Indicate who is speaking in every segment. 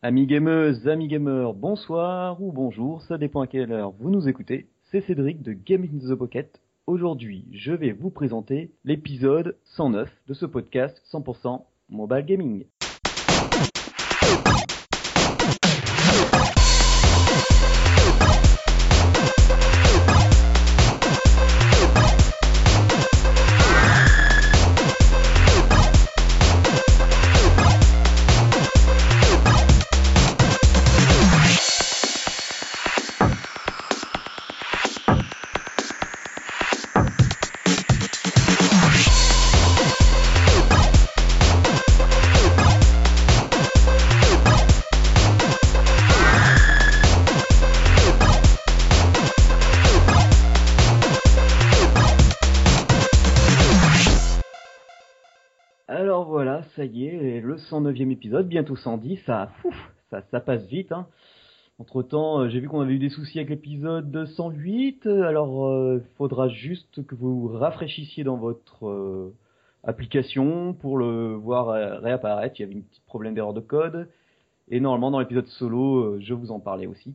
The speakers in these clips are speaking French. Speaker 1: Amis gameuses, amis gamers, bonsoir ou bonjour, ça dépend à quelle heure vous nous écoutez. C'est Cédric de Gaming the Pocket. Aujourd'hui, je vais vous présenter l'épisode 109 de ce podcast 100% Mobile Gaming. épisode, bientôt 110, ça, ça, ça passe vite. Hein. Entre temps, euh, j'ai vu qu'on avait eu des soucis avec l'épisode 108, euh, alors il euh, faudra juste que vous rafraîchissiez dans votre application pour le voir réapparaître. Il y avait une petite problème d'erreur de code. Et normalement, dans l'épisode solo, je vous en parlais aussi.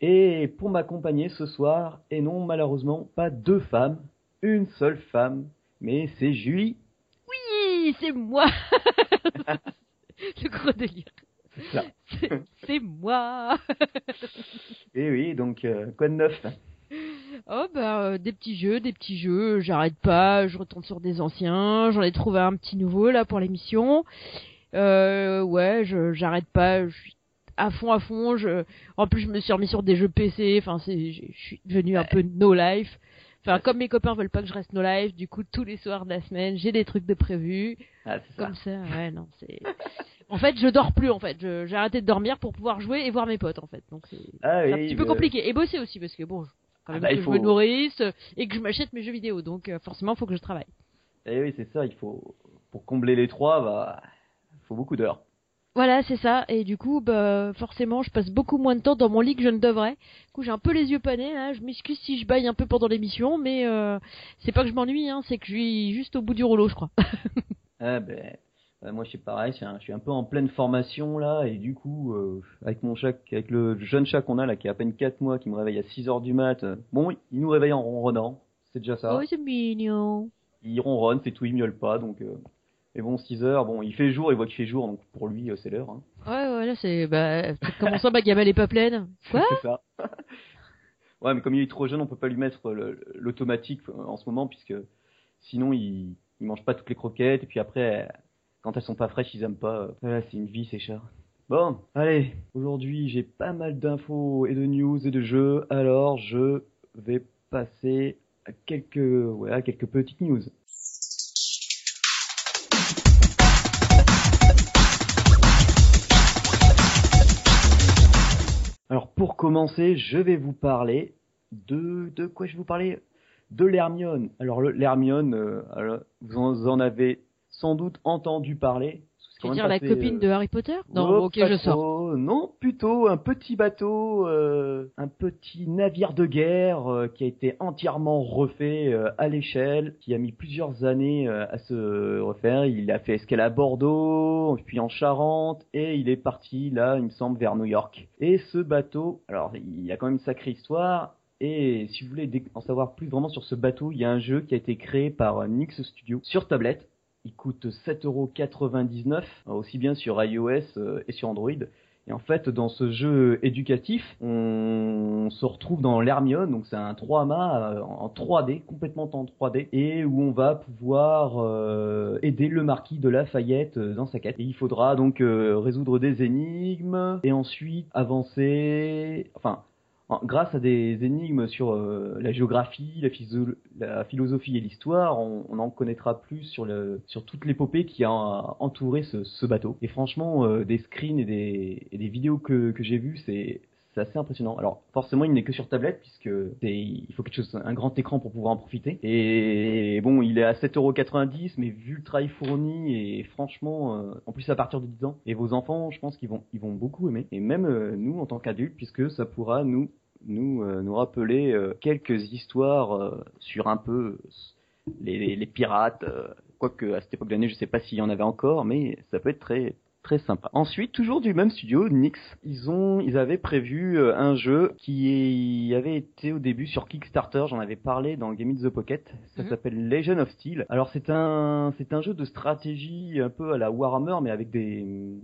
Speaker 1: Et pour m'accompagner ce soir, et non malheureusement pas deux femmes, une seule femme, mais c'est Julie.
Speaker 2: Oui, c'est moi. le gros délire. C'est moi.
Speaker 1: Et eh oui, donc euh, quoi de neuf
Speaker 2: hein Oh bah euh, des petits jeux, des petits jeux, j'arrête pas, je retourne sur des anciens, j'en ai trouvé un petit nouveau là pour l'émission. Euh, ouais, j'arrête pas, je suis à fond à fond, je en plus je me suis remis sur des jeux PC, enfin je suis devenu un bah, peu no life. Enfin, comme mes copains veulent pas que je reste no life, du coup, tous les soirs de la semaine, j'ai des trucs de prévus. Ah, comme ça. ça, ouais, non, c'est. en fait, je dors plus, en fait. J'ai arrêté de dormir pour pouvoir jouer et voir mes potes, en fait. Donc, c'est ah un petit peu compliqué. Et bosser aussi, parce que bon, quand même ah bah, que je me nourrisse et que je m'achète mes jeux vidéo. Donc, euh, forcément, il faut que je travaille.
Speaker 1: Et eh oui, c'est ça, il faut. Pour combler les trois, bah, faut beaucoup d'heures.
Speaker 2: Voilà, c'est ça. Et du coup, bah, forcément, je passe beaucoup moins de temps dans mon lit que je ne devrais. Du coup, j'ai un peu les yeux panés. Hein. Je m'excuse si je baille un peu pendant l'émission, mais euh, c'est pas que je m'ennuie, hein. c'est que je suis juste au bout du rouleau, je crois.
Speaker 1: ah ben, bah, moi, c'est pareil. je suis un peu en pleine formation là, et du coup, euh, avec mon chat, avec le jeune chat qu'on a là, qui a à peine 4 mois, qui me réveille à 6 heures du mat. Euh, bon, il nous réveille en ronronnant. C'est déjà ça.
Speaker 2: Oh, c'est mignon.
Speaker 1: Il ronronne, c'est tout, il miaule pas, donc et bon, 6 heures, bon, il fait jour, il voit qu'il fait jour, donc pour lui, euh, c'est l'heure. Hein.
Speaker 2: Ouais, ouais, là, c'est. Bah, comment ça, ma gamelle est pas pleine
Speaker 1: Quoi C'est ça. ouais, mais comme il est trop jeune, on peut pas lui mettre l'automatique euh, en ce moment, puisque sinon, il, mange pas toutes les croquettes, et puis après, quand elles sont pas fraîches, ils aiment pas. Euh. Voilà, c'est une vie, c'est cher. Bon, allez, aujourd'hui, j'ai pas mal d'infos et de news et de jeux, alors je vais passer à quelques, voilà, à quelques petites news. commencer, je vais vous parler de, de quoi je vais vous parler De l'Hermione. Alors l'Hermione, euh, vous en avez sans doute entendu parler,
Speaker 2: tu veux dire la copine de euh, Harry Potter Non, ok, je sors.
Speaker 1: Non, plutôt un petit bateau, euh, un petit navire de guerre euh, qui a été entièrement refait à l'échelle, qui a mis plusieurs années à se refaire. Il a fait escale à Bordeaux, puis en Charente, et il est parti là, il me semble, vers New York. Et ce bateau, alors il y a quand même une sacrée histoire. Et si vous voulez en savoir plus vraiment sur ce bateau, il y a un jeu qui a été créé par Nix Studio sur tablette il coûte 7,99€, hein, aussi bien sur iOS euh, et sur Android. Et en fait, dans ce jeu éducatif, on se retrouve dans l'Hermione, donc c'est un 3 ma euh, en 3D, complètement en 3D, et où on va pouvoir euh, aider le marquis de Lafayette dans sa quête. Et il faudra donc résoudre des énigmes, et ensuite avancer, enfin, grâce à des énigmes sur euh, la géographie, la, philosophie et l'histoire, on, en connaîtra plus sur, le, sur toute l'épopée qui a entouré ce, bateau. Et franchement, euh, des screens et des, vidéos que, j'ai vues, c'est assez impressionnant. Alors forcément, il n'est que sur tablette puisque il faut quelque chose, un grand écran pour pouvoir en profiter. Et bon, il est à 7,90€, mais vu le travail fourni et franchement, euh, en plus à partir de 10 ans, et vos enfants, je pense qu'ils vont, beaucoup aimer. Et même nous en tant qu'adultes, puisque ça pourra nous nous, euh, nous rappeler euh, quelques histoires euh, sur un peu les, les, les pirates, quoique à cette époque de l'année, je ne sais pas s'il y en avait encore, mais ça peut être très très sympa. Ensuite, toujours du même studio, Nix, ils ont, ils avaient prévu un jeu qui avait été au début sur Kickstarter. J'en avais parlé dans Game in the Pocket. Ça mhm. s'appelle Legend of Steel. Alors c'est un, c'est un jeu de stratégie un peu à la Warhammer, mais avec des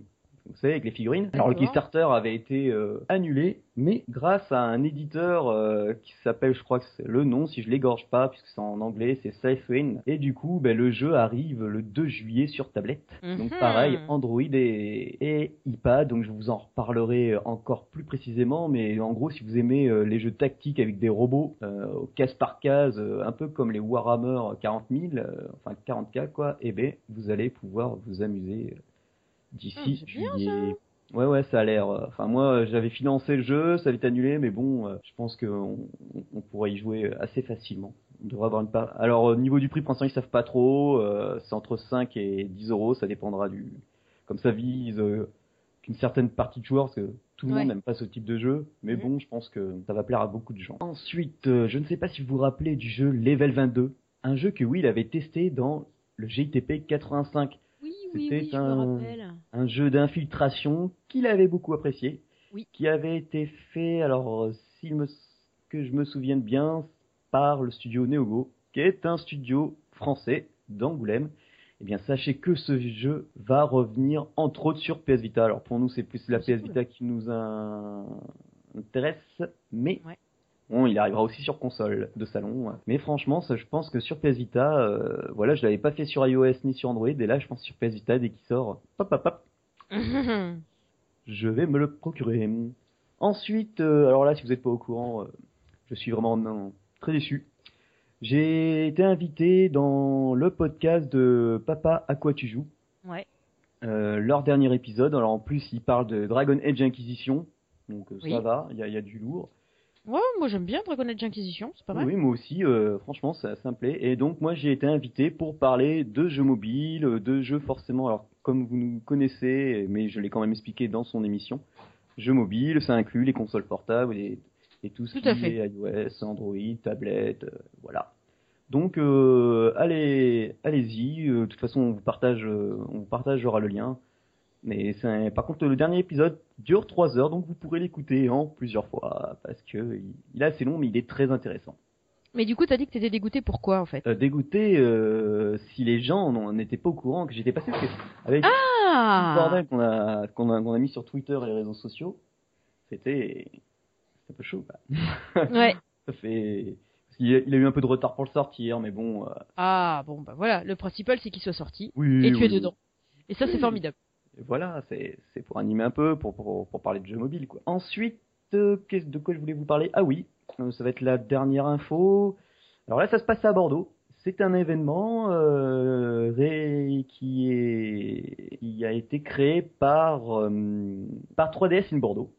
Speaker 1: vous savez, avec les figurines. Alors le Kickstarter avait été euh, annulé, mais grâce à un éditeur euh, qui s'appelle, je crois que c'est le nom, si je l'égorge pas, puisque c'est en anglais, c'est Safewin. Et du coup, ben, le jeu arrive le 2 juillet sur tablette. Mhm. Donc pareil, Android et, iPad, donc je vous en reparlerai euh, encore plus précisément, mais en gros, si vous aimez les jeux tactiques avec des robots, case par case, un peu comme les Warhammer 40 000, enfin 40K quoi, et eh ben vous allez pouvoir vous amuser d'ici
Speaker 2: ah,
Speaker 1: Ouais ouais ça a l'air. Euh, enfin moi euh, j'avais financé le jeu, ça été annulé, mais bon euh, je pense qu'on on pourrait y jouer assez facilement. On devrait avoir une part. Alors au niveau du prix pour l'instant ils savent pas trop. c'est entre 5 et 10 euros, ça dépendra du. Comme ça vise qu'une certaine partie de joueurs parce que tout le monde n'aime pas ce type de jeu, mais mm. bon, je pense que ça va plaire à beaucoup de gens. Ensuite, je ne sais pas si vous vous rappelez du jeu Level 22, un jeu que Will avait testé dans le JTP 85.
Speaker 2: C'était un,
Speaker 1: jeu d'infiltration qu'il avait beaucoup apprécié, qui avait été fait, alors, si que je me souvienne bien, par le studio Neogo, qui est un studio français d'Angoulême. Eh bien, sachez que ce jeu va revenir, entre autres, sur PS Vita. Alors, pour nous, c'est plus la PS Vita qui nous intéresse, mais Bon, il arrivera aussi sur console de salon. Hein. Mais franchement, ça, je pense que sur PS Vita, euh, voilà, je l'avais pas fait sur iOS ni sur Android, et là, je pense sur PS Vita, dès qu'il sort, pop, pop, hop. je vais me le procurer. Ensuite, euh, alors là, si vous n'êtes pas au courant, euh, je suis vraiment très déçu. J'ai été invité dans le podcast de Papa à quoi tu joues.
Speaker 2: Ouais.
Speaker 1: leur dernier épisode, alors en plus, ils parlent de Dragon Age Inquisition, donc ça va, il y a du lourd.
Speaker 2: Ouais, moi j'aime bien Dragon Age Inquisition, c'est pas mal.
Speaker 1: Oui, moi aussi, euh, franchement, ça, me plaît. Et donc, moi j'ai été invité pour parler de jeux mobiles, euh, de jeux forcément, alors comme vous nous connaissez, mais je l'ai quand même expliqué dans son émission, jeux mobiles, ça inclut les consoles portables et, et tout ce qui est iOS, Android, tablette, euh, voilà. Donc, allez, allez-y. De toute façon, on vous partage, on vous partagera le lien mais c'est par contre le dernier épisode dure 3 heures, donc vous pourrez l'écouter en plusieurs fois parce que il, est assez long, mais il est très intéressant.
Speaker 2: Mais du coup, t'as dit que t'étais dégoûté. Pourquoi en fait
Speaker 1: euh, Dégoûté euh, si les gens n'étaient pas au courant que j'étais passé avec ah le bordel qu'on a, a, mis sur Twitter et les réseaux sociaux. C'était un peu chaud.
Speaker 2: Ouais.
Speaker 1: Il a, eu un peu de retard pour le sortir, mais bon.
Speaker 2: Euh, ah bon, bah voilà. Le principal, c'est qu'il soit sorti et tu es dedans. Et ça, c'est formidable
Speaker 1: voilà, c'est pour animer un peu, pour, parler de jeux mobiles. Quoi. Ensuite, euh, ce de quoi je voulais vous parler Ah oui, euh, ça va être la dernière info. Alors là, ça se passe à Bordeaux. C'est un événement euh, qui, est, qui a été créé par, euh, par 3DS in Bordeaux.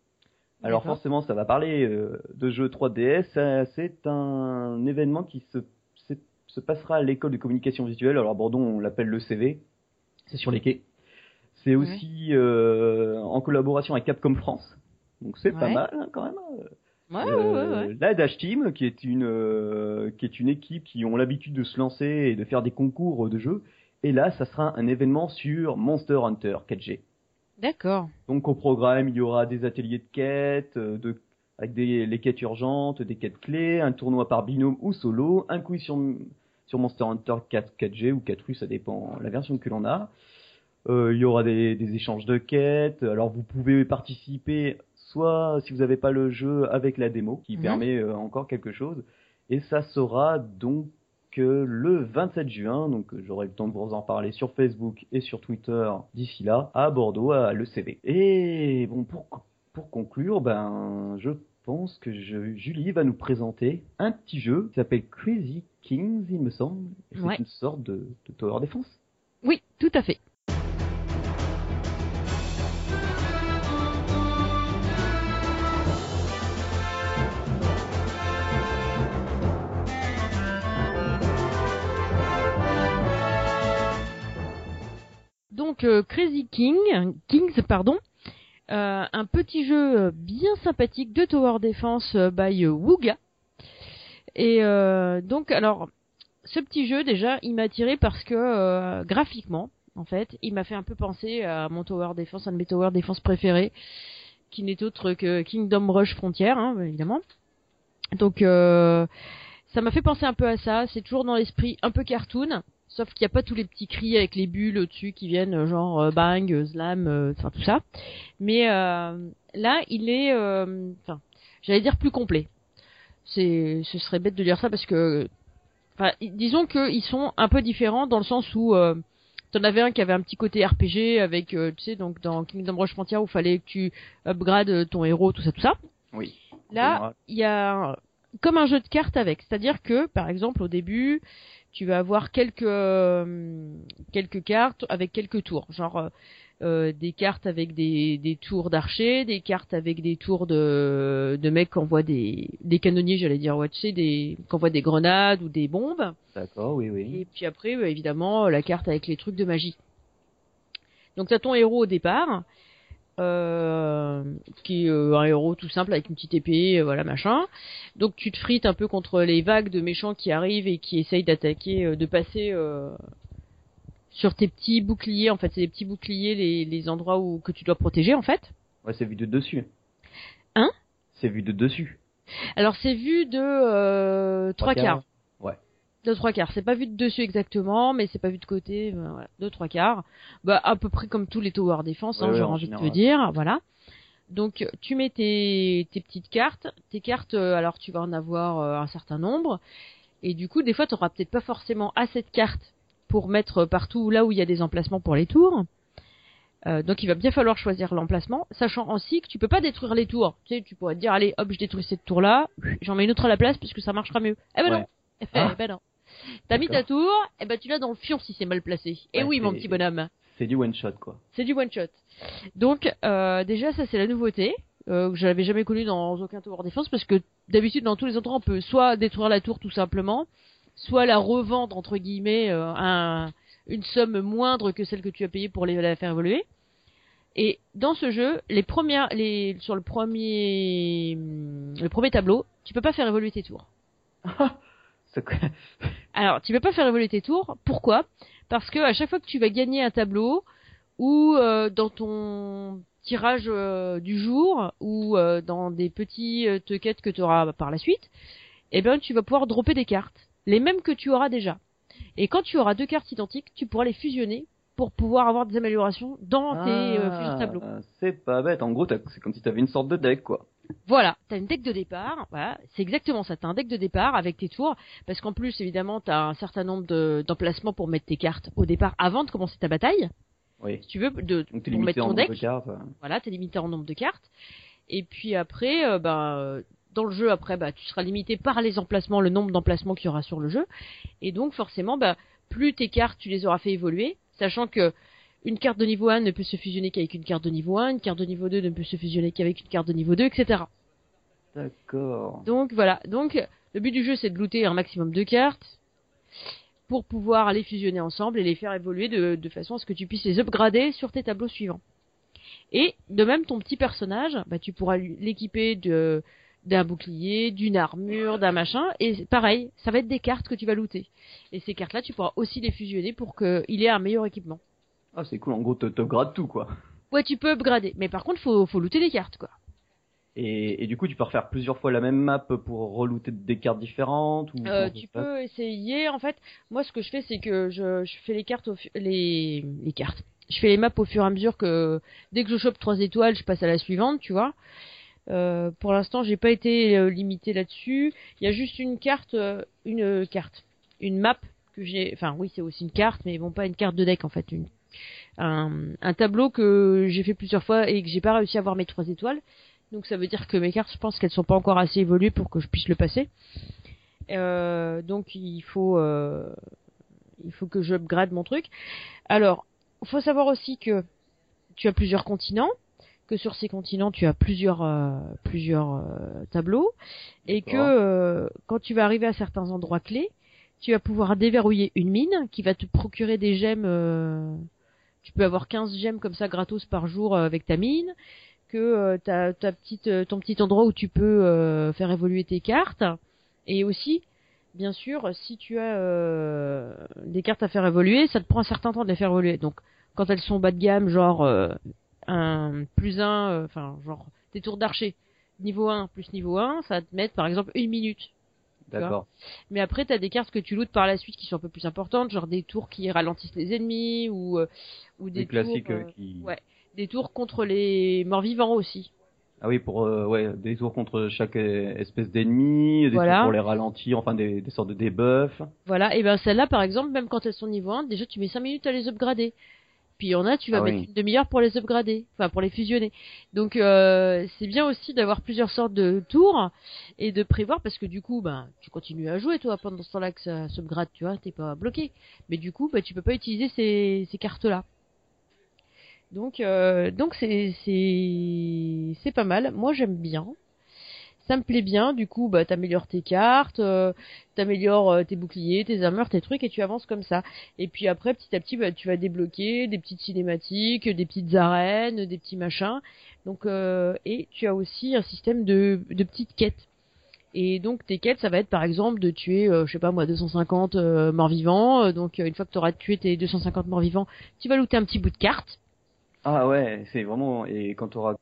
Speaker 1: Alors forcément, ça va parler euh, de jeux 3DS. C'est un événement qui se, se passera à l'école de communication visuelle. Alors à Bordeaux, on l'appelle le CV. C'est sur les quais. C'est aussi euh, en collaboration avec Capcom France. Donc c'est pas mal hein, quand même. Hein.
Speaker 2: Ouais, ouais, euh,
Speaker 1: ouais, La Dash Team, qui est une euh, qui est une équipe qui ont l'habitude de se lancer et de faire des concours de jeux. Et là, ça sera un événement sur Monster Hunter 4G.
Speaker 2: D'accord.
Speaker 1: Donc au programme, il y aura des ateliers de quêtes, avec des les quêtes urgentes, des quêtes clés, un tournoi par binôme ou solo, un quiz sur sur Monster Hunter 4 4G ou 4U, ça dépend la version que l'on a. Euh, il y aura des, échanges de quêtes. Alors vous pouvez participer soit si vous n'avez pas le jeu avec la démo qui mhm. permet euh, encore quelque chose. Et ça sera donc euh, le 27 juin, donc j'aurai le temps de vous en parler sur Facebook et sur Twitter d'ici là, à Bordeaux, à l'ECB. Et bon, pour, pour conclure, ben, je pense que je, Julie va nous présenter un petit jeu qui s'appelle Crazy Kings, il me semble.
Speaker 2: C'est
Speaker 1: une sorte de, de tower defense
Speaker 2: Oui, tout à fait. donc euh, Crazy King, Kings, pardon, euh, un petit jeu euh, bien sympathique de Tower Defense by Wooga. Et donc, alors, ce petit jeu déjà, il m'a attiré parce que graphiquement, en fait, il m'a fait un peu penser à mon Tower Defense, un de mes Tower Defense préférés, qui n'est autre que Kingdom Rush Frontier, hein, évidemment. Donc, ça m'a fait penser un peu à ça. C'est toujours dans l'esprit un peu cartoon. Sauf qu'il n'y a pas tous les petits cris avec les bulles au-dessus qui viennent euh, genre euh, bang, euh, slam, enfin tout ça. Mais là, il est, enfin, j'allais dire plus complet. C'est, ce serait bête de dire ça parce que, enfin, disons qu'ils sont un peu différents dans le sens où T'en avais un qui avait un petit côté RPG avec, tu sais, donc dans Kingdom Rush Frontier où fallait que tu upgrades ton héros, tout ça, tout ça.
Speaker 1: Oui.
Speaker 2: Là, il y a comme un jeu de cartes avec, c'est-à-dire que, par exemple, au début, tu vas avoir quelques euh, quelques cartes avec quelques tours, genre euh, euh, des cartes avec des, des tours d'archers, des cartes avec des tours de, de mecs qui envoient des, des canonniers, j'allais dire, ouais, tu des, qui des grenades ou des bombes.
Speaker 1: D'accord, oui, oui.
Speaker 2: Et puis après, bah, évidemment, la carte avec les trucs de magie. Donc t'as ton héros au départ, euh, qui est euh, un héros tout simple avec une petite épée, euh, voilà machin. Donc tu te frites un peu contre les vagues de méchants qui arrivent et qui essayent d'attaquer, de passer sur tes petits boucliers. En fait, c'est des petits boucliers les, les, endroits où que tu dois protéger en fait.
Speaker 1: Ouais, c'est vu de dessus.
Speaker 2: Hein
Speaker 1: C'est vu de dessus.
Speaker 2: Alors c'est vu de trois quarts. 2 trois quarts. C'est pas vu de dessus exactement, mais c'est pas vu de côté, euh, de trois quarts. Bah à peu près comme tous les towers défense, hein, envie de te dire, voilà. Donc tu mets tes, petites cartes, tes cartes, euh, alors tu vas en avoir euh, un certain nombre, et du coup des fois tu n'auras peut-être pas forcément assez de cartes pour mettre partout là où il y a des emplacements pour les tours. donc il va bien falloir choisir l'emplacement, sachant aussi que tu peux pas détruire les tours. Tu sais, tu pourrais dire allez hop je détruis cette tour là, j'en mets une autre à la place puisque ça marchera mieux. Eh ben non, eh ben ah. non. T'as mis ta tour, et eh ben tu l'as dans le fion si c'est mal placé. et eh oui, mon petit bonhomme.
Speaker 1: C'est du one shot quoi.
Speaker 2: C'est du one shot. Donc euh, déjà ça c'est la nouveauté euh, que je n'avais jamais connue dans aucun tour tower défense parce que d'habitude dans tous les endroits, on peut soit détruire la tour tout simplement, soit la revendre entre guillemets euh, un, une somme moindre que celle que tu as payée pour la faire évoluer. Et dans ce jeu, les premières, les, sur le premier, le premier tableau, tu peux pas faire évoluer tes tours. Alors, tu vas pas faire évoluer tes tours. Pourquoi Parce que à chaque fois que tu vas gagner un tableau ou euh, dans ton tirage euh, du jour ou euh, dans des petites quêtes que tu auras par la suite, eh bien tu vas pouvoir dropper des cartes, les mêmes que tu auras déjà. Et quand tu auras deux cartes identiques, tu pourras les fusionner pour pouvoir avoir des améliorations dans tes euh, ah, fiches tableau.
Speaker 1: C'est pas bête. En gros, c'est comme si t'avais une sorte de deck, quoi.
Speaker 2: Voilà, t'as une deck de départ. Voilà, c'est exactement ça. T'as un deck de départ avec tes tours, parce qu'en plus, évidemment, t'as un certain nombre d'emplacements pour mettre tes cartes au départ avant de commencer ta bataille.
Speaker 1: Oui.
Speaker 2: tu veux, de,
Speaker 1: pour mettre ton deck. De
Speaker 2: Voilà,
Speaker 1: t'es
Speaker 2: limité en nombre de cartes. Et puis après, euh, ben, euh, dans le jeu, après, bah, tu seras limité par les emplacements, le nombre d'emplacements qu'il y aura sur le jeu. Et donc, forcément, bah, plus tes cartes, tu les auras fait évoluer, Sachant que une carte de niveau 1 ne peut se fusionner qu'avec une carte de niveau 1, une carte de niveau 2 ne peut se fusionner qu'avec une carte de niveau 2, etc.
Speaker 1: D'accord.
Speaker 2: Donc voilà. Donc le but du jeu c'est de looter un maximum de cartes pour pouvoir les fusionner ensemble et les faire évoluer de, de façon à ce que tu puisses les upgrader sur tes tableaux suivants. Et de même ton petit personnage, bah, tu pourras l'équiper de d'un bouclier, d'une armure, d'un machin. Et pareil, ça va être des cartes que tu vas looter. Et ces cartes-là, tu pourras aussi les fusionner pour qu'il ait un meilleur équipement.
Speaker 1: Ah, c'est cool. En gros, tu upgrades tout, quoi.
Speaker 2: Ouais, tu peux upgrader. Mais par contre, faut, faut looter les cartes, quoi.
Speaker 1: Et, du coup, tu peux refaire plusieurs fois la même map pour relooter des cartes différentes euh,
Speaker 2: Tu peux essayer. En fait, moi, ce que je fais, c'est que je, fais les cartes, les, cartes. Je fais les maps au fur et à mesure que dès que je chope trois étoiles, je passe à la suivante, tu vois. Euh, pour l'instant, j'ai pas été euh, limité là-dessus. Il y a juste une carte, euh, une euh, carte, une map que j'ai. Enfin, oui, c'est aussi une carte, mais vont pas une carte de deck en fait, une, un, un tableau que j'ai fait plusieurs fois et que j'ai pas réussi à avoir mes trois étoiles. Donc ça veut dire que mes cartes, je pense qu'elles sont pas encore assez évoluées pour que je puisse le passer. donc il faut, il faut que j'upgrade mon truc. Alors, faut savoir aussi que tu as plusieurs continents que sur ces continents tu as plusieurs euh, plusieurs euh, tableaux et que euh, quand tu vas arriver à certains endroits clés, tu vas pouvoir déverrouiller une mine qui va te procurer des gemmes tu peux avoir 15 gemmes comme ça gratos par jour avec ta mine que ta ta petite ton petit endroit où tu peux faire évoluer tes cartes et aussi bien sûr si tu as des cartes à faire évoluer, ça te prend un certain temps de les faire évoluer. Donc quand elles sont bas de gamme genre un plus un, euh, enfin genre des tours d'archer, niveau 1 plus niveau 1, ça va te mettre par exemple une minute.
Speaker 1: D'accord.
Speaker 2: Mais après, t'as des cartes que tu lootes par la suite qui sont un peu plus importantes, genre des tours qui ralentissent les ennemis ou euh, ou des,
Speaker 1: classiques tours,
Speaker 2: euh, qui. Ouais, des tours contre les morts vivants aussi.
Speaker 1: Ah oui, pour ouais, des tours contre chaque espèce d'ennemi, des tours pour les ralentir, enfin des, des sortes de debuffs.
Speaker 2: Voilà, et ben celles-là par exemple, même quand elles sont niveau 1, déjà tu mets 5 minutes à les upgrader. Puis il y en a, tu vas ah mettre une demi-heure pour les upgrader, enfin pour les fusionner. Donc euh, c'est bien aussi d'avoir plusieurs sortes de tours et de prévoir parce que du coup, ben tu continues à jouer toi pendant ce temps-là que ça s'upgrade, tu vois, t'es pas bloqué. Mais du coup, ben, tu peux pas utiliser ces, cartes-là. Donc euh, donc c'est c'est c'est pas mal. Moi j'aime bien ça me plaît bien. Du coup, bah, t'améliores tes cartes, euh, t'améliores euh, tes boucliers, tes armures, tes trucs, et tu avances comme ça. Et puis après, petit à petit, bah, tu vas débloquer des petites cinématiques, des petites arènes, des petits machins. Donc, euh, et tu as aussi un système de, de petites quêtes. Et donc tes quêtes, ça va être par exemple de tuer, euh, je sais pas moi, 250 euh, morts vivants. Donc une fois que tu auras tué tes 250 morts vivants, tu vas looter un petit bout de carte.
Speaker 1: Ah ouais, c'est vraiment. Et quand
Speaker 2: tu
Speaker 1: auras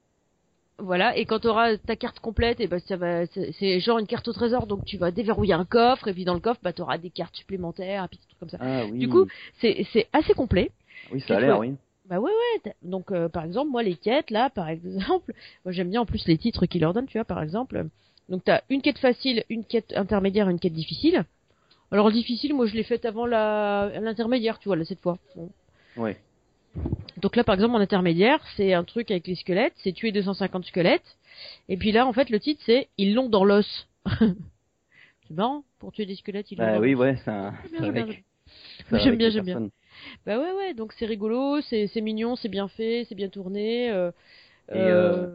Speaker 2: voilà, et quand tu auras ta carte complète, et eh ben ça va, c'est genre une carte au trésor, donc tu vas déverrouiller un coffre, et puis dans le coffre, bah, tu auras des cartes supplémentaires, et puis des comme ça.
Speaker 1: Ah
Speaker 2: du coup, c'est assez complet.
Speaker 1: Oui, ça a l'air, oui.
Speaker 2: Bah ouais, ouais. Donc, euh, par exemple, moi, les quêtes, là, par exemple, moi j'aime bien en plus les titres qu'ils leur donnent, tu vois, par exemple. Euh, donc, t'as une quête facile, une quête intermédiaire, une quête difficile. Alors, difficile, moi, je l'ai faite avant la l'intermédiaire, tu vois, là, cette fois.
Speaker 1: Bon. Ouais.
Speaker 2: Donc là, par exemple, en intermédiaire, c'est un truc avec les squelettes, c'est tuer 250 squelettes. Et puis là, en fait, le titre, c'est Ils l'ont dans l'os. c'est marrant, pour tuer des squelettes, ils l'ont
Speaker 1: bah, oui, ouais, c'est un...
Speaker 2: J'aime bien, j'aime bien. Bah ouais, ouais, donc c'est rigolo, c'est, mignon, c'est bien fait, c'est bien tourné.
Speaker 1: Euh, euh,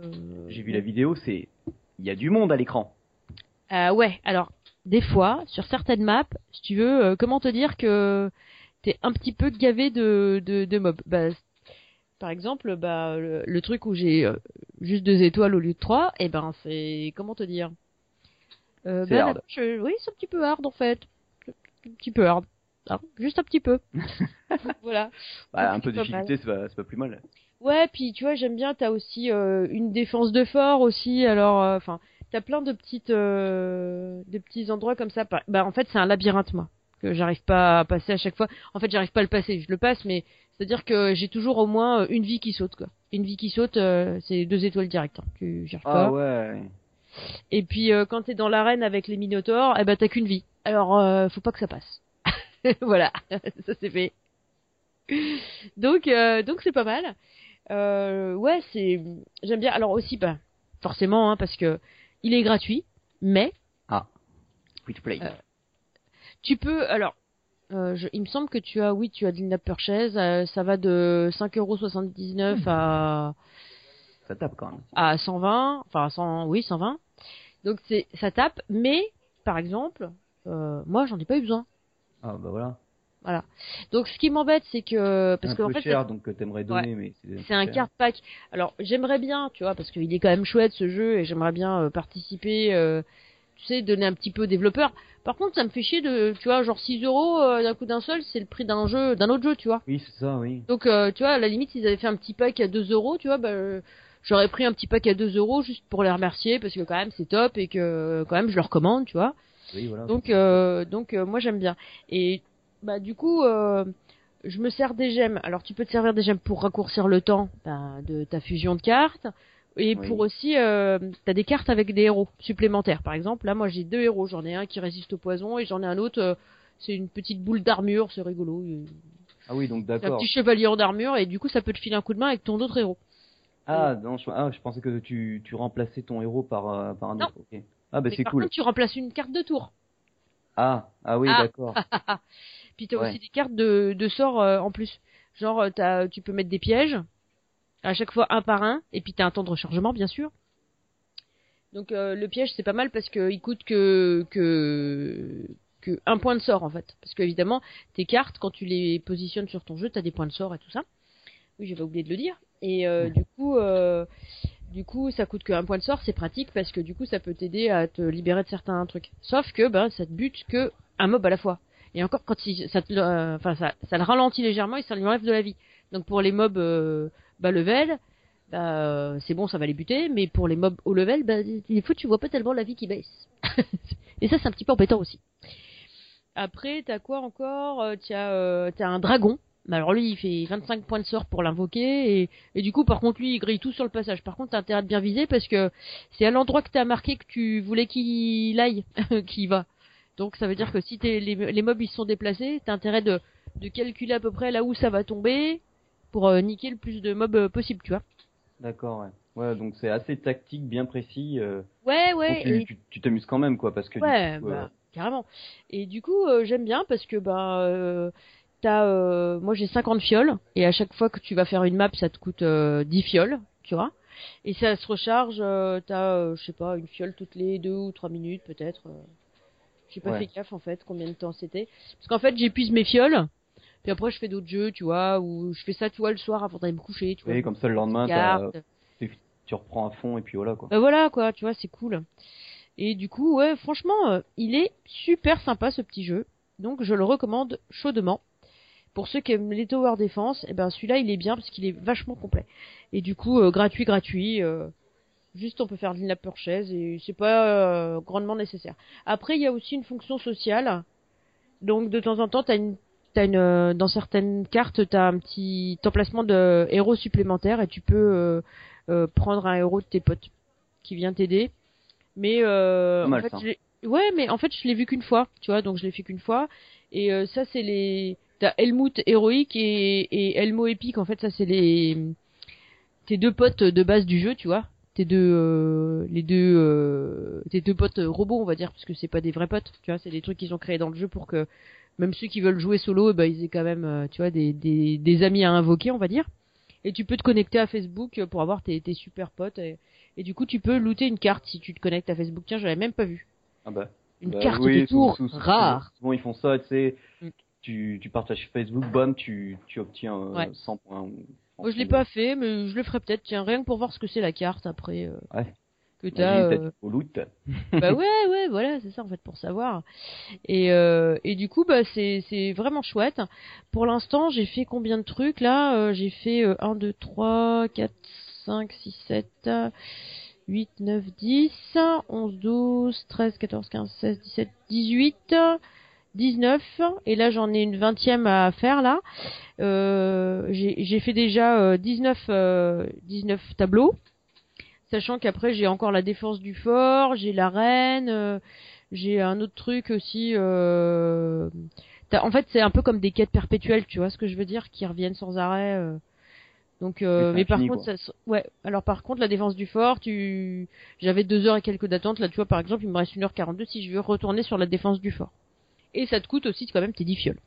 Speaker 1: euh, j'ai vu la vidéo, c'est... Il y a du monde à l'écran.
Speaker 2: Ah ouais, alors, des fois, sur certaines maps, si tu veux, comment te dire que t'es un petit peu gavé de, de, de mobs. Bah, par exemple, bah, le, truc où j'ai euh, juste deux étoiles au lieu de trois, et eh ben c'est comment te dire
Speaker 1: euh, bah,
Speaker 2: oui, c'est un petit peu hard en fait, un petit peu hard, ah, juste un petit peu.
Speaker 1: voilà. Bah, un peu de difficulté, c'est pas, plus mal.
Speaker 2: Ouais, puis tu vois, j'aime bien. T'as aussi euh, une défense de fort aussi. Alors, euh, enfin, t'as plein de petites, des petits endroits comme ça. Bah, en fait, c'est un labyrinthe, moi que j'arrive pas à passer à chaque fois. En fait, j'arrive pas à le passer, je le passe, mais c'est-à-dire que j'ai toujours au moins euh, une vie qui saute, quoi. Une vie qui saute, euh, c'est deux étoiles directes. Hein. Tu gères
Speaker 1: pas. Ah ouais.
Speaker 2: Et puis euh, quand t'es dans l'arène avec les minotaures, eh ben t'as qu'une vie. Alors euh, faut pas que ça passe. voilà, ça c'est fait. Donc euh, donc c'est pas mal. ouais, c'est j'aime bien. Alors aussi pas bah, forcément hein, parce que il est gratuit, mais
Speaker 1: ah, free to play.
Speaker 2: Tu peux, alors, euh, il me semble que tu as, oui, tu as de la euh, ça va de 5,79€ euros
Speaker 1: à... Ça tape quand même.
Speaker 2: À 120, enfin, 100, oui, 120. Donc c'est, ça tape, mais, par exemple, euh, moi, j'en ai pas eu besoin.
Speaker 1: Ah, bah voilà.
Speaker 2: Voilà. Donc ce qui m'embête, c'est que
Speaker 1: parce que en fait, cher, donc t'aimerais donner, mais
Speaker 2: c'est un carte pack. Alors j'aimerais bien, tu vois, parce qu'il est quand même chouette ce jeu et j'aimerais bien euh, participer euh, tu sais, donner un petit peu développeur. Par contre, ça me fait chier de, tu vois, genre 6 euros euh, d'un coup d'un seul, c'est le prix d'un jeu, d'un autre jeu, tu vois.
Speaker 1: Oui, c'est ça, oui.
Speaker 2: Donc, euh, tu vois, à la limite, s'ils avaient fait un petit pack à 2 euros, tu vois, bah, j'aurais pris un petit pack à 2 euros juste pour les remercier parce que quand même c'est top et que quand même je leur recommande, tu vois.
Speaker 1: Oui, voilà.
Speaker 2: Donc, euh, donc moi j'aime bien. Et bah du coup, je me sers des gemmes. Alors tu peux te servir des gemmes pour raccourcir le temps bah, de ta fusion de cartes. Et pour aussi, euh, t'as des cartes avec des héros supplémentaires. Par exemple, là, moi, j'ai deux héros. J'en ai un qui résiste au poison et j'en ai un autre. Euh, c'est une petite boule d'armure, c'est rigolo.
Speaker 1: Ah oui, donc d'accord.
Speaker 2: Un petit chevalier en armure et du coup, ça peut te filer un coup de main avec ton autre héros.
Speaker 1: Ah non, je, ah, pensais que tu, tu remplaçais ton héros par, euh, par un autre. Ah bah c'est cool. Contre,
Speaker 2: tu remplaces une carte de tour.
Speaker 1: Ah ah oui, ah. d'accord.
Speaker 2: Puis t'as aussi des cartes de, de sorts euh, en plus. Genre, as, tu peux mettre des pièges à chaque fois un par un, et puis t'as un temps de rechargement bien sûr. Donc euh, le piège c'est pas mal parce qu'il coûte que, que un point de sort en fait, parce qu'évidemment tes cartes quand tu les positionnes sur ton jeu t'as des points de sort et tout ça. Oui j'avais oublié de le dire. Et euh, du coup euh, du coup ça coûte que un point de sort, c'est pratique parce que du coup ça peut t'aider à te libérer de certains trucs. Sauf que ben ça te bute que un mob à la fois. Et encore quand il, ça, ça le ralentit légèrement et ça lui enlève de la vie. Donc pour les mobs bas level, bah, bah euh, c'est bon, ça va les buter, mais pour les mobs au level, bah, faut fois tu vois pas tellement la vie qui baisse. et ça, c'est un petit peu embêtant aussi. Après, t'as quoi encore euh, euh, T'as as un dragon. Bah, alors lui, il fait 25 points de sort pour l'invoquer, et, du coup, par contre, lui, il grille tout sur le passage. Par contre, t'as intérêt de bien viser parce que c'est à l'endroit que tu as marqué que tu voulais qu'il aille, qu'il va. Donc ça veut dire que si les, mobs ils sont déplacés, t'as intérêt de, de calculer à peu près là où ça va tomber, pour euh, niquer le plus de mobs euh, possible, tu vois.
Speaker 1: D'accord, ouais. Ouais, donc c'est assez tactique, bien précis. Euh,
Speaker 2: ouais, ouais. Tu, et...
Speaker 1: tu, t'amuses quand même, quoi, parce que.
Speaker 2: Ouais, bah, carrément. Et du coup, j'aime bien parce que bah, t'as, moi j'ai 50 fioles et à chaque fois que tu vas faire une map, ça te coûte 10 fioles, tu vois. Et ça se recharge. t'as, je sais pas, une fiole toutes les 2 ou 3 minutes peut-être. J'ai pas fait gaffe en fait combien de temps c'était. Parce qu'en fait, j'épuise mes fioles puis après, je fais d'autres jeux, tu vois, ou je fais ça, tu vois, le soir avant d'aller me coucher,
Speaker 1: tu
Speaker 2: vois.
Speaker 1: Oui, comme ça, le lendemain, tu reprends à fond et puis voilà, quoi.
Speaker 2: Ben voilà, quoi, tu vois, c'est cool. Et du coup, ouais, franchement, euh, il est super sympa ce petit jeu. Donc, je le recommande chaudement. Pour ceux qui aiment les Tower Defense, eh ben celui-là, il est bien parce qu'il est vachement complet. Et du coup, euh, gratuit, gratuit. Euh, juste, on peut faire de la purchase et c'est pas grandement nécessaire. Après, il y a aussi une fonction sociale. Donc de temps en temps, t'as une t'as une, euh, dans certaines cartes, T'as un petit emplacement de héros supplémentaire et tu peux euh, euh, prendre un héros de tes potes qui vient t'aider. Mais
Speaker 1: en
Speaker 2: ouais, mais en fait, je l'ai vu qu'une fois, tu vois, donc je l'ai fait qu'une fois. Et ça, c'est les t'as Helmut héroïque et, et Elmo épique. En fait, ça c'est les tes deux potes de base du jeu, tu vois. Tes deux les deux tes deux potes robots, on va dire, parce que c'est pas des vrais potes. Tu vois, c'est des trucs qu'ils ont créés dans le jeu pour que même ceux qui veulent jouer solo, eh ben, ils ont quand même, euh, tu vois, des, amis à invoquer, on va dire. Et tu peux te connecter à Facebook euh, pour avoir tes, tes super potes. Et, du coup, tu peux looter une carte si tu te connectes à Facebook. Tiens, j'avais même pas vu. Ah bah. Une bah carte de tour rare.
Speaker 1: ils font ça, tu mm. Tu, partages Facebook, bam, tu, obtiens 100 euh, points.
Speaker 2: Moi, je l'ai pas fait, mais je le ferai peut-être, tiens, rien que pour voir ce que c'est la carte après. Ouais que tu as
Speaker 1: euh... au loot.
Speaker 2: bah ouais ouais voilà c'est ça en fait pour savoir et euh, et du coup bah c'est c'est vraiment chouette pour l'instant j'ai fait combien de trucs là euh, j'ai fait 1 2 3 4 5 6 7 8 9 10 11 12 13 14 15 16 17 18 19 et là j'en ai une vingtième à faire là euh, j'ai fait déjà 19 euh, 19 euh, tableaux Sachant qu'après j'ai encore la défense du fort, j'ai la reine, euh, j'ai un autre truc aussi. Euh, en fait, c'est un peu comme des quêtes perpétuelles, tu vois ce que je veux dire, qui reviennent sans arrêt. Euh. Donc, mais par contre, ouais. Alors par contre, la défense du fort, tu, j'avais deux heures et quelques d'attente. Là, tu vois, par exemple, il me reste 1h42 si je veux retourner sur la défense du fort. Et ça te coûte aussi quand même tes 10 fioles.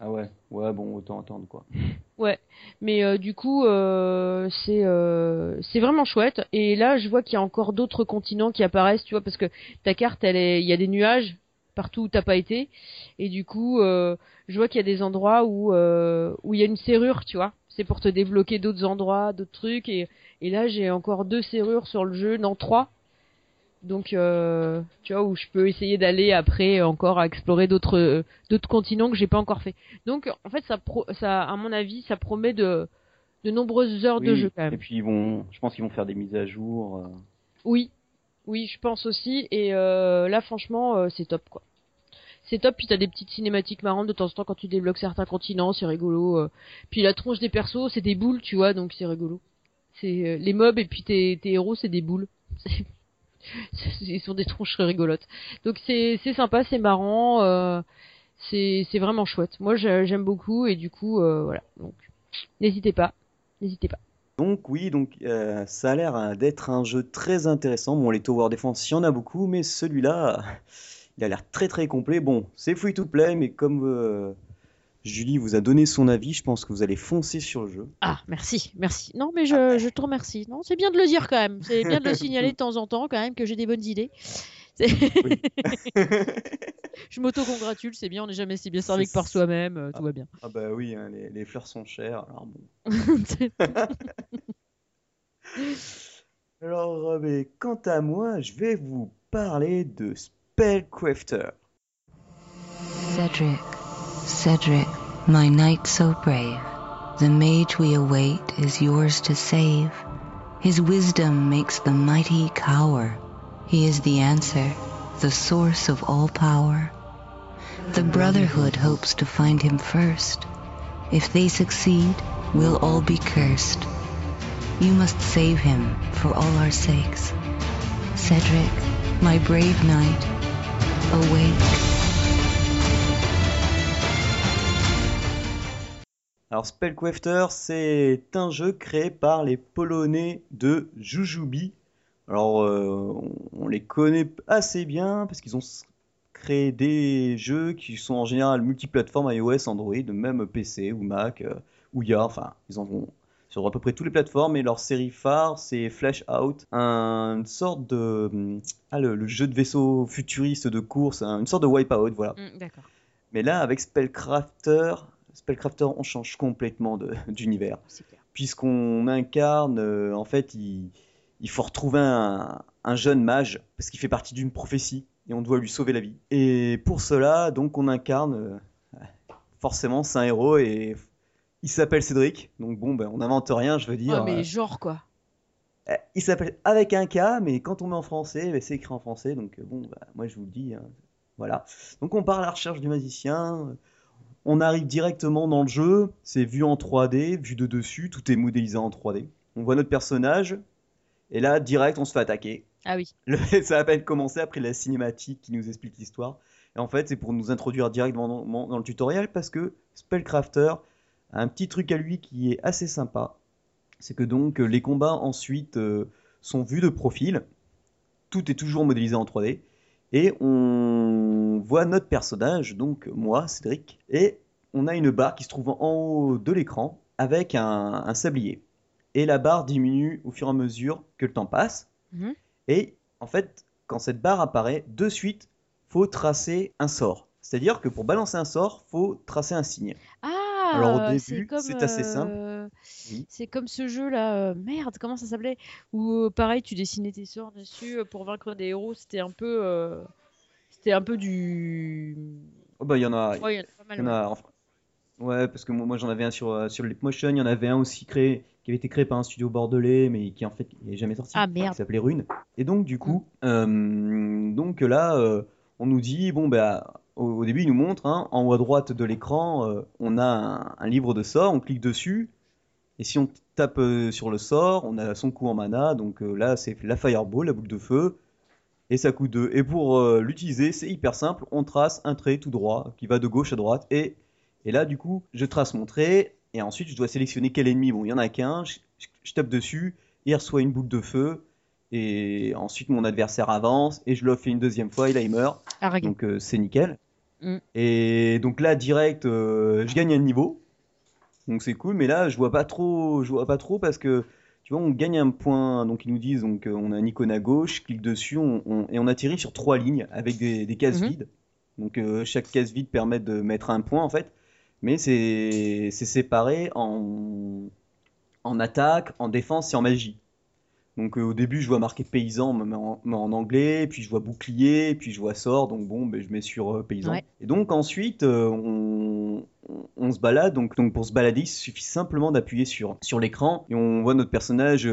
Speaker 1: Ah ouais, ouais, bon, autant attendre quoi.
Speaker 2: Ouais, mais euh, du coup, euh, c'est euh, c'est vraiment chouette. Et là, je vois qu'il y a encore d'autres continents qui apparaissent, tu vois, parce que ta carte, elle est, il y a des nuages partout où t'as pas été, et du coup, je vois qu'il y a des endroits où où il y a une serrure, tu vois. C'est pour te débloquer d'autres endroits, d'autres trucs. Et, et là, j'ai encore deux serrures sur le jeu, non trois, donc, euh, tu vois, où je peux essayer d'aller après encore à explorer d'autres d'autres continents que j'ai pas encore fait. Donc, en fait, ça, pro, ça, à mon avis, ça promet de de nombreuses heures de jeu quand même. Et
Speaker 1: puis ils vont, je pense qu'ils vont faire des mises à jour. Euh.
Speaker 2: Oui, oui, je pense aussi. Et euh, là, franchement, euh, c'est top quoi. C'est top. Puis t'as des petites cinématiques marrantes de temps en temps quand tu débloques certains continents, c'est rigolo. Puis la tronche des persos, c'est des boules, tu vois, donc c'est rigolo. C'est les mobs et puis tes, tes héros, c'est des boules. ils sont des tronches rigolotes. Donc c'est sympa, c'est marrant, euh, c'est vraiment chouette. Moi j'aime beaucoup et du coup euh, voilà. Donc n'hésitez pas, n'hésitez pas.
Speaker 1: Donc oui, donc euh, ça a l'air d'être un jeu très intéressant. Bon, les Tower Defense, il y en a beaucoup, mais celui-là, il a l'air très très complet. Bon, c'est free to play, mais comme Julie vous a donné son avis, je pense que vous allez foncer sur le jeu.
Speaker 2: Ah, merci, merci. Non, mais je, te remercie. Non, c'est bien de le dire quand même. C'est bien de le signaler de temps en temps quand même que j'ai des bonnes idées. je m'auto-congratule, c'est bien, on n'est jamais si bien servi que par soi-même, euh, tout ah.
Speaker 1: va
Speaker 2: bien.
Speaker 1: Ah bah oui, hein, les, fleurs sont chères, alors bon. alors, euh, mais quant à moi, je vais vous parler de Spellcrafter. Cedric. Cedric, my knight so brave, the mage we await is yours to save. His wisdom makes the mighty cower. He is the answer, the source of all power. The Brotherhood hopes to find him first. If they succeed, we'll all be cursed. You must save him for all our sakes. Cedric, my brave knight, awake. Alors Spellcrafter, c'est un jeu créé par les Polonais de Jujubi. Alors euh, on les connaît assez bien parce qu'ils ont créé des jeux qui sont en général multiplateformes iOS, Android, même PC ou Mac euh, ou YA. Enfin, ils en ont sur à peu près toutes les plateformes et leur série phare c'est Flash Out, une sorte de hum, ah, le, jeu de vaisseau futuriste de course, une sorte de Wipeout, voilà.
Speaker 2: Hum, d'accord.
Speaker 1: Mais là, avec Spellcrafter, Spellcrafter, on change complètement d'univers. Puisqu'on incarne, euh, en fait, il, il faut retrouver un, jeune mage, parce qu'il fait partie d'une prophétie, et on doit lui sauver la vie. Et pour cela, donc, on incarne, euh, forcément, c'est un héros, et il s'appelle Cédric, donc bon, ben, on n'invente rien, je veux dire.
Speaker 2: mais euh, genre quoi
Speaker 1: il s'appelle avec un K, mais quand on met en français, ben, c'est écrit en français, donc bon, ben, moi je vous le dis, hein, voilà. Donc on part à la recherche du magicien, on arrive directement dans le jeu, c'est vu en 3D, vu de dessus, tout est modélisé en 3D. On voit notre personnage, et là, direct, on se fait attaquer.
Speaker 2: Ah oui.
Speaker 1: ça a à peine commencé après la cinématique qui nous explique l'histoire. Et en fait, c'est pour nous introduire directement dans, le tutoriel parce que Spellcrafter a un petit truc à lui qui est assez sympa. C'est que donc les combats ensuite euh, sont vus de profil. Tout est toujours modélisé en 3D. Et on voit notre personnage, donc moi, Cédric, et on a une barre qui se trouve en haut de l'écran avec un, sablier. Et la barre diminue au fur et à mesure que le temps passe. Mhm. Et en fait, quand cette barre apparaît, de suite, faut tracer un sort. C'est-à-dire que pour balancer un sort, faut tracer un signe.
Speaker 2: Ah, Alors au début,
Speaker 1: c'est assez euh, simple.
Speaker 2: C'est comme ce jeu-là, euh, merde, comment ça s'appelait Où euh, pareil, tu dessinais tes sorts dessus euh, pour vaincre des héros. C'était un peu, c'était un peu du.
Speaker 1: Oh bah il
Speaker 2: y en
Speaker 1: a.
Speaker 2: Ouais, y en a, pas mal,
Speaker 1: ouais. parce que moi, j'en avais un sur sur motion il y en avait un aussi créé qui avait été créé par un studio bordelais, mais qui en fait n'est jamais sorti.
Speaker 2: Ah merde.
Speaker 1: Qui s'appelait Rune. Et donc du coup, mm. donc là, on nous dit bon bah au, début, il nous montre, hein, en haut à droite de l'écran, on a un, livre de sorts, on clique dessus, et si on tape euh, sur le sort, on a son coup en mana. Donc euh, là, c'est la fireball, la boule de feu. Et ça coûte 2. Et pour euh, l'utiliser, c'est hyper simple. On trace un trait tout droit qui va de gauche à droite. Et, et là, du coup, je trace mon trait. Et ensuite, je dois sélectionner quel ennemi. Bon, il y en a qu'un. Je, tape dessus. Il reçoit une boule de feu et ensuite mon adversaire avance et je le fais une deuxième fois et là il meurt. Ah, donc c'est nickel. Mm. Et donc là direct je gagne un niveau donc c'est cool, mais là je vois pas trop, je vois pas trop parce que tu vois on gagne un point, donc ils nous disent donc euh, on a un icône à gauche, clique dessus, et on atterrit sur trois lignes avec des, cases mhm. vides. Donc euh, chaque case vide permet de mettre un point en fait, mais c'est séparé en en attaque, en défense et en magie. Donc euh, au début, je vois marqué paysan, mais en, anglais, puis je vois bouclier, puis je vois sort, donc bon, ben, je mets sur euh, paysan. Et donc ensuite, euh, on, se balade, donc, donc pour se balader, il suffit simplement d'appuyer sur, sur l'écran, et on voit notre personnage,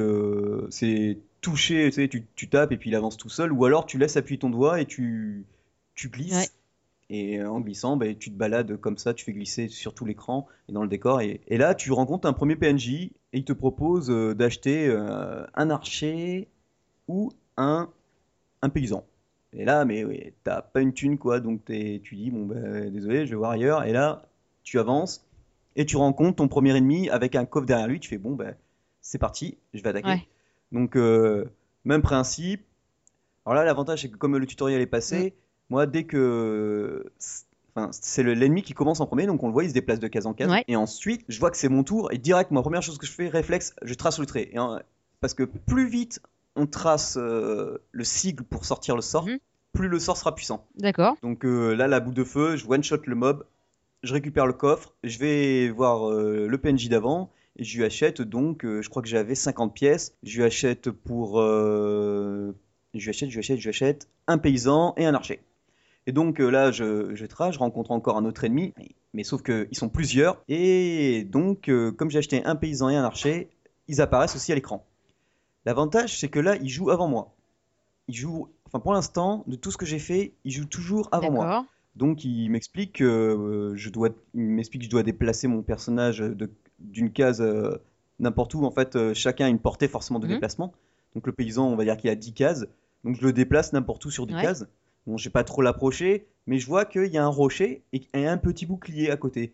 Speaker 1: c'est touché, tu, tu, tapes et puis il avance tout seul, ou alors tu laisses appuyer ton doigt et tu, tu glisses. Et euh, en glissant, ben, tu te balades comme ça, tu fais glisser sur tout l'écran et dans le décor. Et, là, tu rencontres un premier PNJ et il te propose euh, d'acheter euh, un archer ou un, un paysan. Et là, mais tu t'as pas une thune quoi, donc tu dis bon ben désolé, je vais voir ailleurs. Et là, tu avances et tu rencontres ton premier ennemi avec un coffre derrière lui. Tu fais bon ben c'est parti, je vais attaquer. Donc même principe. Alors là, l'avantage c'est que comme le tutoriel est passé. Mm. Moi, dès que. Enfin, c'est l'ennemi qui commence en premier, donc on le voit, il se déplace de case en case. Et ensuite, je vois que c'est mon tour, et direct, ma première chose que je fais, réflexe, je trace le trait. parce que plus vite on trace euh, le sigle pour sortir le sort, mhm. plus le sort sera puissant.
Speaker 2: D'accord.
Speaker 1: Donc euh, là, la boule de feu, je one-shot le mob, je récupère le coffre, je vais voir euh, le PNJ d'avant, et je lui achète donc, je crois que j'avais 50 pièces, je lui achète pour je lui achète, je lui achète, je lui achète un paysan et un archer. Et donc euh, là, je, je, je rencontre encore un autre ennemi, mais sauf qu'ils sont plusieurs. Et donc, euh, comme j'ai acheté un paysan et un archer, ils apparaissent aussi à l'écran. L'avantage, c'est que là, ils jouent avant moi. Ils jouent, pour l'instant, de tout ce que j'ai fait, ils jouent toujours avant moi. Donc il m'explique que euh, je dois, je dois déplacer mon personnage d'une case n'importe où. En fait, chacun a une portée forcément de mhm. déplacement. Donc le paysan, on va dire qu'il a 10 cases. Donc je le déplace n'importe où sur 10 cases. Bon, j'ai pas trop l'approché, mais je vois qu'il y a un rocher et, un petit bouclier à côté.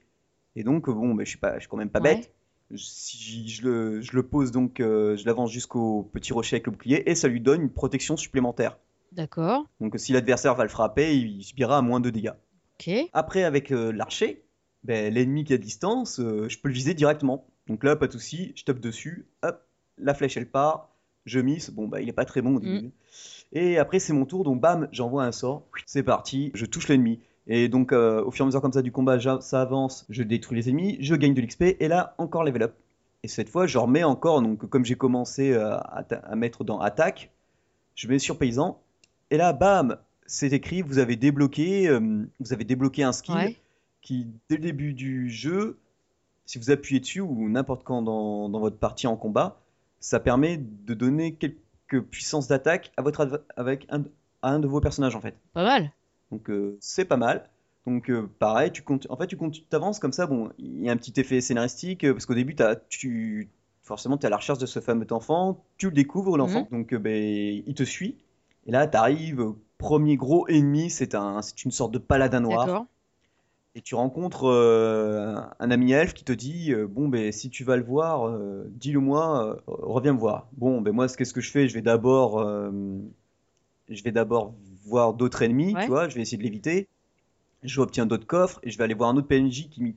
Speaker 1: Et donc, bon, ben, je suis pas, je suis quand même pas bête. Si je, le, pose donc, euh, je l'avance jusqu'au petit rocher avec le bouclier et ça lui donne une protection supplémentaire.
Speaker 2: D'accord.
Speaker 1: Donc si l'adversaire va le frapper, il subira moins de dégâts.
Speaker 2: Ok.
Speaker 1: Après, avec euh, l'archer, ben, l'ennemi qui est à distance, euh, je peux le viser directement. Donc là, pas de souci, je tape dessus, hop, la flèche elle part, je miss, bon bah il est pas très bon au mm. début. Et après c'est mon tour, donc bam, j'envoie un sort, c'est parti, je touche l'ennemi. Et donc euh, au fur et à mesure comme ça du combat, ça avance, je détruis les ennemis, je gagne de l'XP, et là encore level up. Et cette fois, je remets encore, donc comme j'ai commencé euh, à, mettre dans attaque, je mets sur paysan, et là bam, c'est écrit, vous avez débloqué, euh, vous avez débloqué un skill qui dès le début du jeu, si vous appuyez dessus ou n'importe quand dans votre partie en combat, ça permet de donner quelques puissances d'attaque à votre avec un, de vos personnages en fait.
Speaker 2: Pas mal.
Speaker 1: Donc euh, c'est pas mal. Donc euh, pareil, tu comptes, en fait tu comptes, t'avances comme ça. Bon, il y a un petit effet scénaristique euh, parce qu'au début tu forcément tu es à la recherche de ce fameux enfant, tu le découvres l'enfant, mhm. donc ben, il te suit. Et là tu arrives, premier gros ennemi, c'est un, c'est une sorte de paladin noir et tu rencontres euh, un ami elfe qui te dit euh, bon ben si tu vas le voir euh, dis-le-moi reviens me voir bon ben moi qu'est-ce que je fais je vais d'abord je vais d'abord voir d'autres ennemis tu vois je vais essayer de l'éviter je obtiens d'autres coffres et je vais aller voir un autre PNJ qui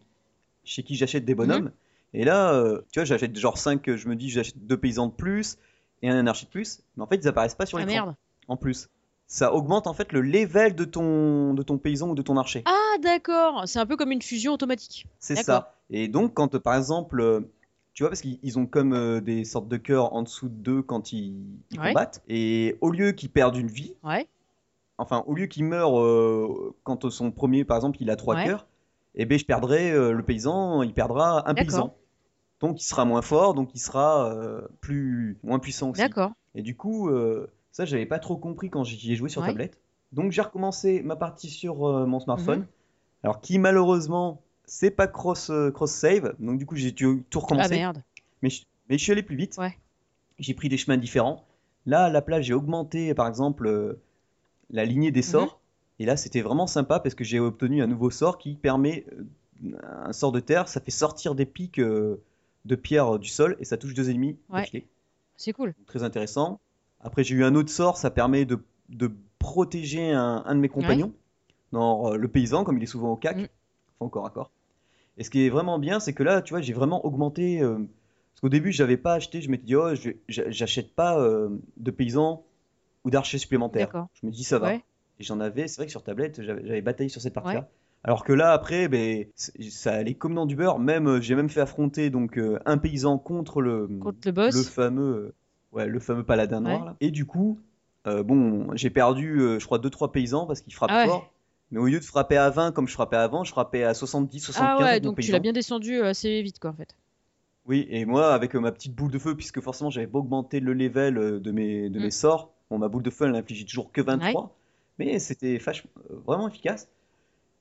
Speaker 1: chez qui j'achète des bonhommes mmh. et là tu vois j'achète genre 5 je me dis j'achète deux paysans de plus et un anarchie de plus mais en fait ils apparaissent pas sur les ah, l'écran en plus ça augmente en fait le level de ton, de ton paysan ou de ton archer.
Speaker 2: Ah d'accord, c'est un peu comme une fusion automatique.
Speaker 1: C'est ça. Et donc quand euh, par exemple, euh, tu vois, parce qu'ils ont comme euh, des sortes de cœurs en dessous d'eux quand ils, combattent, et au lieu qu'ils perdent une vie, ouais. enfin au lieu qu'ils meurent quand son premier par exemple il a trois cœurs, et eh bien, je perdrai le paysan, il perdra un paysan. Donc il sera moins fort, donc il sera plus moins puissant aussi. D'accord. Et du coup, ça, j'avais pas trop compris quand j'y ai joué sur tablette. Donc j'ai recommencé ma partie sur euh, mon smartphone. Mhm. Alors qui malheureusement, c'est pas cross euh, cross save. Donc du coup, j'ai dû tout ah, recommencer. Ah merde. Mais je, suis allé plus vite. J'ai pris des chemins différents. Là, à la plage, j'ai augmenté par exemple euh, la lignée des sorts. Mhm. Et là, c'était vraiment sympa parce que j'ai obtenu un nouveau sort qui permet un sort de terre, ça fait sortir des pics de pierre du sol et ça touche deux ennemis.
Speaker 2: Ouais. C'est cool.
Speaker 1: Très intéressant. Après, j'ai eu un autre sort, ça permet de, protéger un, de mes compagnons, euh, le paysan, comme il est souvent au CAC, mmh. encore à Et ce qui est vraiment bien, c'est que là, tu vois, j'ai vraiment augmenté. Euh, parce qu'au début, je n'avais pas acheté, je m'étais dit, oh, j'achète pas euh, de paysan ou d'archer supplémentaire. Je me dis, ça va. Et j'en avais, c'est vrai que sur tablette, j'avais bataillé sur cette partie-là. Alors que là, après, ben, ça allait comme dans du beurre. j'ai même fait affronter donc un paysan contre le,
Speaker 2: le
Speaker 1: fameux Ouais, le fameux paladin noir. Et du coup, euh, bon, j'ai perdu, euh, je crois, 2-3 paysans parce qu'il frappent ah fort. Mais au lieu de frapper à 20 comme je frappais avant, je frappais à 70, 75. Ah
Speaker 2: ouais, donc tu l'as bien descendu euh, assez vite, quoi, en fait.
Speaker 1: Oui, et moi, avec ma petite boule de feu, puisque forcément j'avais pas augmenté le level de mes, de mes mm. sorts, ma boule de feu, elle n'infligeait toujours que 23, mais c'était vraiment efficace.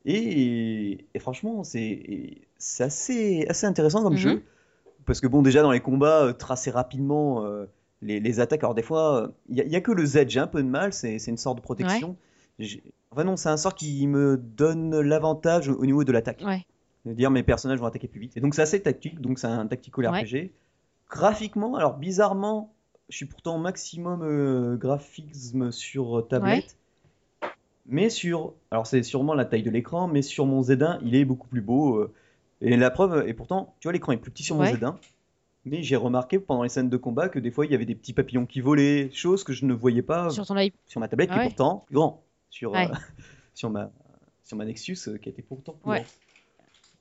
Speaker 1: Et, franchement, c'est assez, assez intéressant comme mm-hmm. jeu. Parce que bon, déjà dans les combats, tracer rapidement, les, attaques. Alors des fois, il euh, n'y a, que le Z, j'ai un peu de mal, c'est une sorte de protection. Enfin non, c'est un sort qui me donne l'avantage au, niveau de l'attaque. Ouais. De dire mes personnages vont attaquer plus vite. Et donc c'est assez tactique, donc c'est un tactical RPG. Graphiquement, alors bizarrement, je suis pourtant maximum euh, graphisme sur euh, tablette. Mais sur, alors c'est sûrement la taille de l'écran, mais sur mon Z1, il est beaucoup plus beau. et la preuve, et pourtant, tu vois, l'écran est plus petit sur mon Z1 mais j'ai remarqué pendant les scènes de combat que des fois il y avait des petits papillons qui volaient, chose que je ne voyais pas sur, sur ma tablette qui est ah pourtant plus grand, sur, euh, sur, ma, sur ma Nexus euh, qui était pourtant plus grande.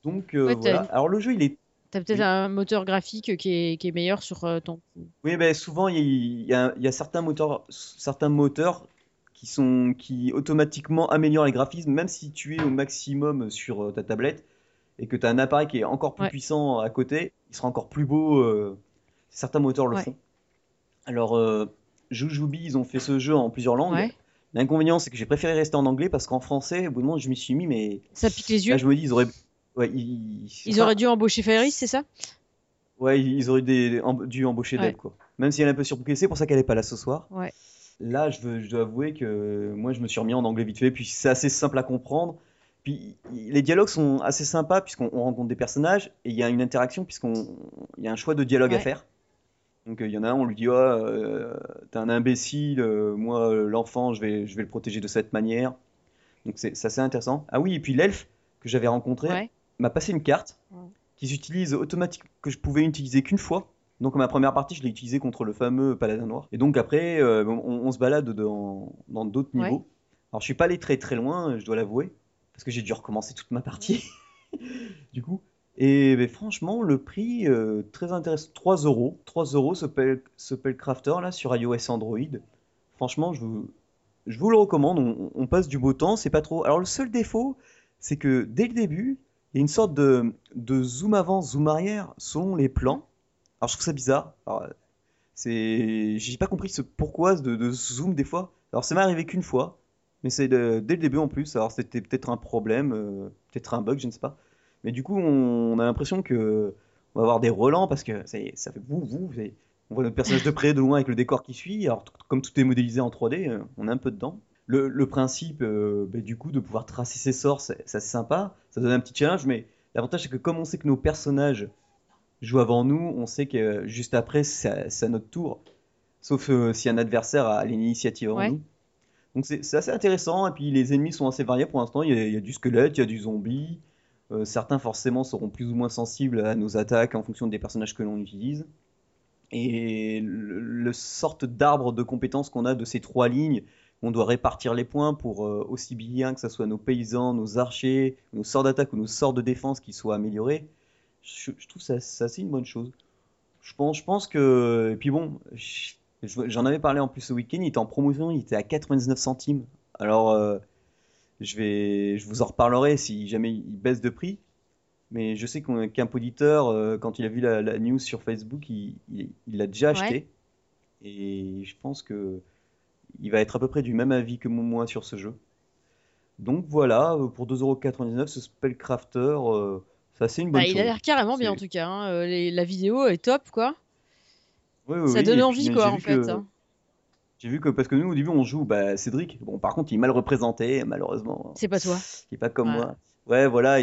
Speaker 1: Donc euh, voilà. Alors le jeu il est
Speaker 2: T'as peut-être un moteur graphique qui est, meilleur sur ton.
Speaker 1: Oui, ben, souvent il y, a, certains moteurs, certains moteurs qui sont qui automatiquement améliorent les graphismes, même si tu es au maximum sur ta tablette, et que tu as un appareil qui est encore plus puissant à côté, il sera encore plus beau. Euh, certains moteurs le font. Alors, euh, ils ont fait ce jeu en plusieurs langues. L'inconvénient, c'est que j'ai préféré rester en anglais parce qu'en français, au bout de moment, je m'y suis mis, mais.
Speaker 2: Ça pique les yeux.
Speaker 1: Là, je me dis, ils auraient.
Speaker 2: ils, auraient dû embaucher Ferris, c'est ça
Speaker 1: Ouais, ils auraient dû embaucher Deb, quoi. Même si elle est un peu surpouquée, c'est pour ça qu'elle n'est pas là ce soir. Là, je, je dois avouer que moi, je me suis remis en anglais vite fait, puis c'est assez simple à comprendre les dialogues sont assez sympas puisqu'on rencontre des personnages et il y a une interaction puisqu'on y a un choix de dialogue à faire. Donc euh, il y en a un, on lui dit oh, t'es un imbécile, euh, moi l'enfant je vais je vais le protéger de cette manière. Donc c'est assez intéressant. Ah oui et puis l'elfe que j'avais rencontré m'a passé une carte qui s'utilise automatiquement que je pouvais utiliser qu'une fois. Donc ma première partie je l'ai utilisée contre le fameux paladin noir. Et donc après on, se balade dans d'autres niveaux. Alors je suis pas allé très très loin, je dois l'avouer parce que j'ai dû recommencer toute ma partie. du coup, et franchement, le prix euh, très intéressant, 3 euros, 3 euros ce, Pellcrafter Crafter là sur iOS Android. Franchement, je vous, je vous le recommande. On, passe du beau temps, c'est pas trop. Alors le seul défaut, c'est que dès le début, il y a une sorte de, de zoom avant, zoom arrière selon les plans. Alors je trouve ça bizarre. Euh, c'est, j'ai pas compris ce pourquoi de, de zoom des fois. Alors ça m'est arrivé qu'une fois. Mais c'est dès le début en plus. Alors c'était peut-être un problème, euh, peut-être un bug, je ne sais pas. Mais du coup, on, a l'impression que on va avoir des relents parce que ça, ça fait vous, vous. On voit notre personnage de près, de loin avec le décor qui suit. Alors comme tout est modélisé en 3D, euh, on est un peu dedans. Le, principe, euh, bah, du coup, de pouvoir tracer ses sorts, c'est sympa. Ça donne un petit challenge, mais l'avantage c'est que comme on sait que nos personnages jouent avant nous, on sait que juste après, c'est à, notre tour. Sauf si un adversaire a l'initiative en nous. Donc c'est assez intéressant, et puis les ennemis sont assez variés pour l'instant. Il, y a du squelette, il y a du zombie. Euh, certains forcément seront plus ou moins sensibles à nos attaques en fonction des personnages que l'on utilise. Et le, sort sorte d'arbre de compétences qu'on a de ces trois lignes, on doit répartir les points pour euh, aussi bien que ce soit nos paysans, nos archers, nos sorts d'attaque ou nos sorts de défense qui soient améliorés. Je, trouve ça, c'est une bonne chose. Je pense, je pense que. Et puis bon, J'en avais parlé en plus ce week-end, il était en promotion, il était à 99 centimes. Alors, euh, je, vais, je vous en reparlerai si jamais il baisse de prix. Mais je sais qu'un poditeur euh, quand il a vu la, news sur Facebook, il l'a déjà acheté. Et je pense que il va être à peu près du même avis que moi sur ce jeu. Donc voilà, euh, pour 2,99€, ce Spellcrafter, ça c'est une bah, bonne Il a
Speaker 2: l'air carrément bien en tout cas. Hein. la vidéo est top quoi ça donne envie, quoi, en
Speaker 1: fait. Hein. J'ai vu que parce que nous au début on joue bah, Cédric. Bon par contre il est mal représenté malheureusement.
Speaker 2: C'est pas toi.
Speaker 1: Il est pas comme moi. Ouais voilà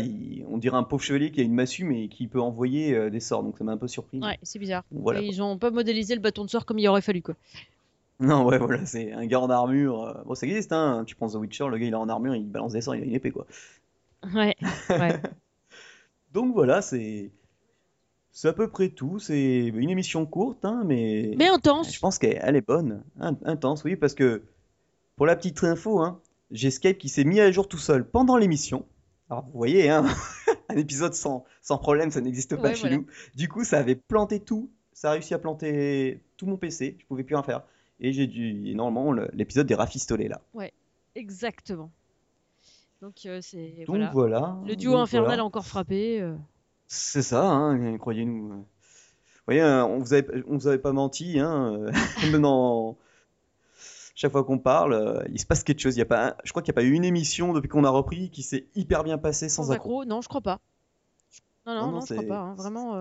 Speaker 1: on dirait un pauvre chevalier qui a une massue mais qui peut envoyer euh, des sorts donc ça m'a un peu surpris.
Speaker 2: Ouais c'est bizarre. ils ont pas modélisé le bâton de sort comme il aurait fallu quoi.
Speaker 1: Non ouais voilà c'est un gars en armure. Euh, bon ça existe hein. Tu prends The Witcher le gars il est en armure il balance des sorts il a une épée quoi.
Speaker 2: Ouais ouais.
Speaker 1: donc voilà c'est c'est à peu près tout. C'est une émission courte, hein, mais.
Speaker 2: intense.
Speaker 1: Je pense qu'elle est bonne. Intense, oui, parce que pour la petite info, hein, j'ai Skype qui s'est mis à jour tout seul pendant l'émission. Alors vous voyez, hein, un épisode sans, problème, ça n'existe pas chez nous. Du coup, ça avait planté tout. Ça a réussi à planter tout mon PC. Je pouvais plus rien faire. Et j'ai dû. normalement, l'épisode des rafistolés là.
Speaker 2: Ouais, exactement. Donc,
Speaker 1: euh, c'est. Voilà.
Speaker 2: Le duo infernal a encore frappé. Euh.
Speaker 1: C'est ça, hein, croyez-nous. Vous voyez, euh, on vous vous avait pas menti, hein. Euh, Maintenant, chaque fois qu'on parle, euh, il se passe quelque chose. Il y a pas, je crois qu'il n'y a pas eu une émission depuis qu'on a repris qui s'est hyper bien passée sans, accro.
Speaker 2: Non, je crois pas. Non, non, non, crois pas. Hein, vraiment.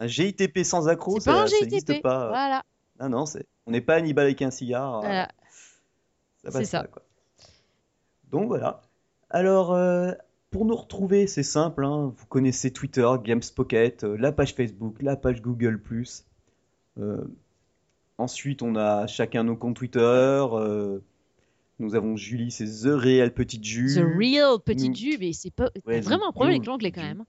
Speaker 1: Un GITP sans accro, ça n'existe pas. Voilà. Ah non, on n'est pas Hannibal avec un cigare.
Speaker 2: c'est ça.
Speaker 1: Donc voilà. Alors, pour nous retrouver, c'est simple, hein. vous connaissez Twitter, Games Pocket, euh, la page Facebook, la page Google. Euh, ensuite, on a chacun nos comptes Twitter. Euh, nous avons Julie, c'est The Real Petite Ju.
Speaker 2: The Real Petite Ju, mais c'est pas. vraiment un problème avec l'anglais quand même. Hein.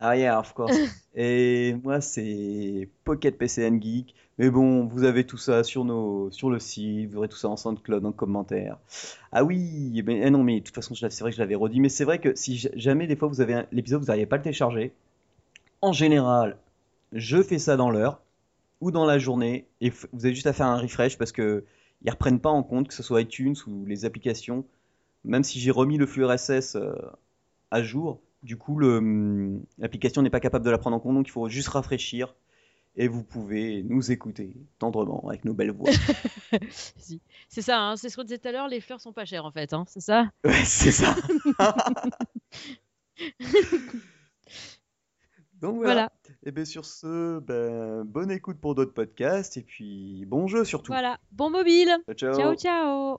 Speaker 1: Ah yeah, of course. Et moi, c'est Pocket PCN Geek. Mais bon, vous avez tout ça sur, nos, sur le site, vous aurez tout ça en SoundCloud, en commentaire. Ah oui, mais, eh non, mais de toute façon, c'est vrai que je l'avais redit. Mais c'est vrai que si jamais, des fois, vous avez l'épisode, vous n'arrivez pas à le télécharger, en général, je fais ça dans l'heure ou dans la journée. Et vous avez juste à faire un refresh parce que ne reprennent pas en compte, que ce soit iTunes ou les applications. Même si j'ai remis le flux RSS euh, à jour, du coup, hum, l'application n'est pas capable de la prendre en compte, donc il faut juste rafraîchir et vous pouvez nous écouter tendrement avec nos belles voix.
Speaker 2: C'est ça, hein, c'est ce qu'on disait tout à l'heure, les fleurs sont pas chères en fait, hein, c'est ça
Speaker 1: c'est ça. Donc voilà. Et eh bien sur ce, ben, bonne écoute pour d'autres podcasts et puis bon jeu surtout.
Speaker 2: Voilà, bon mobile.
Speaker 1: ciao. ciao.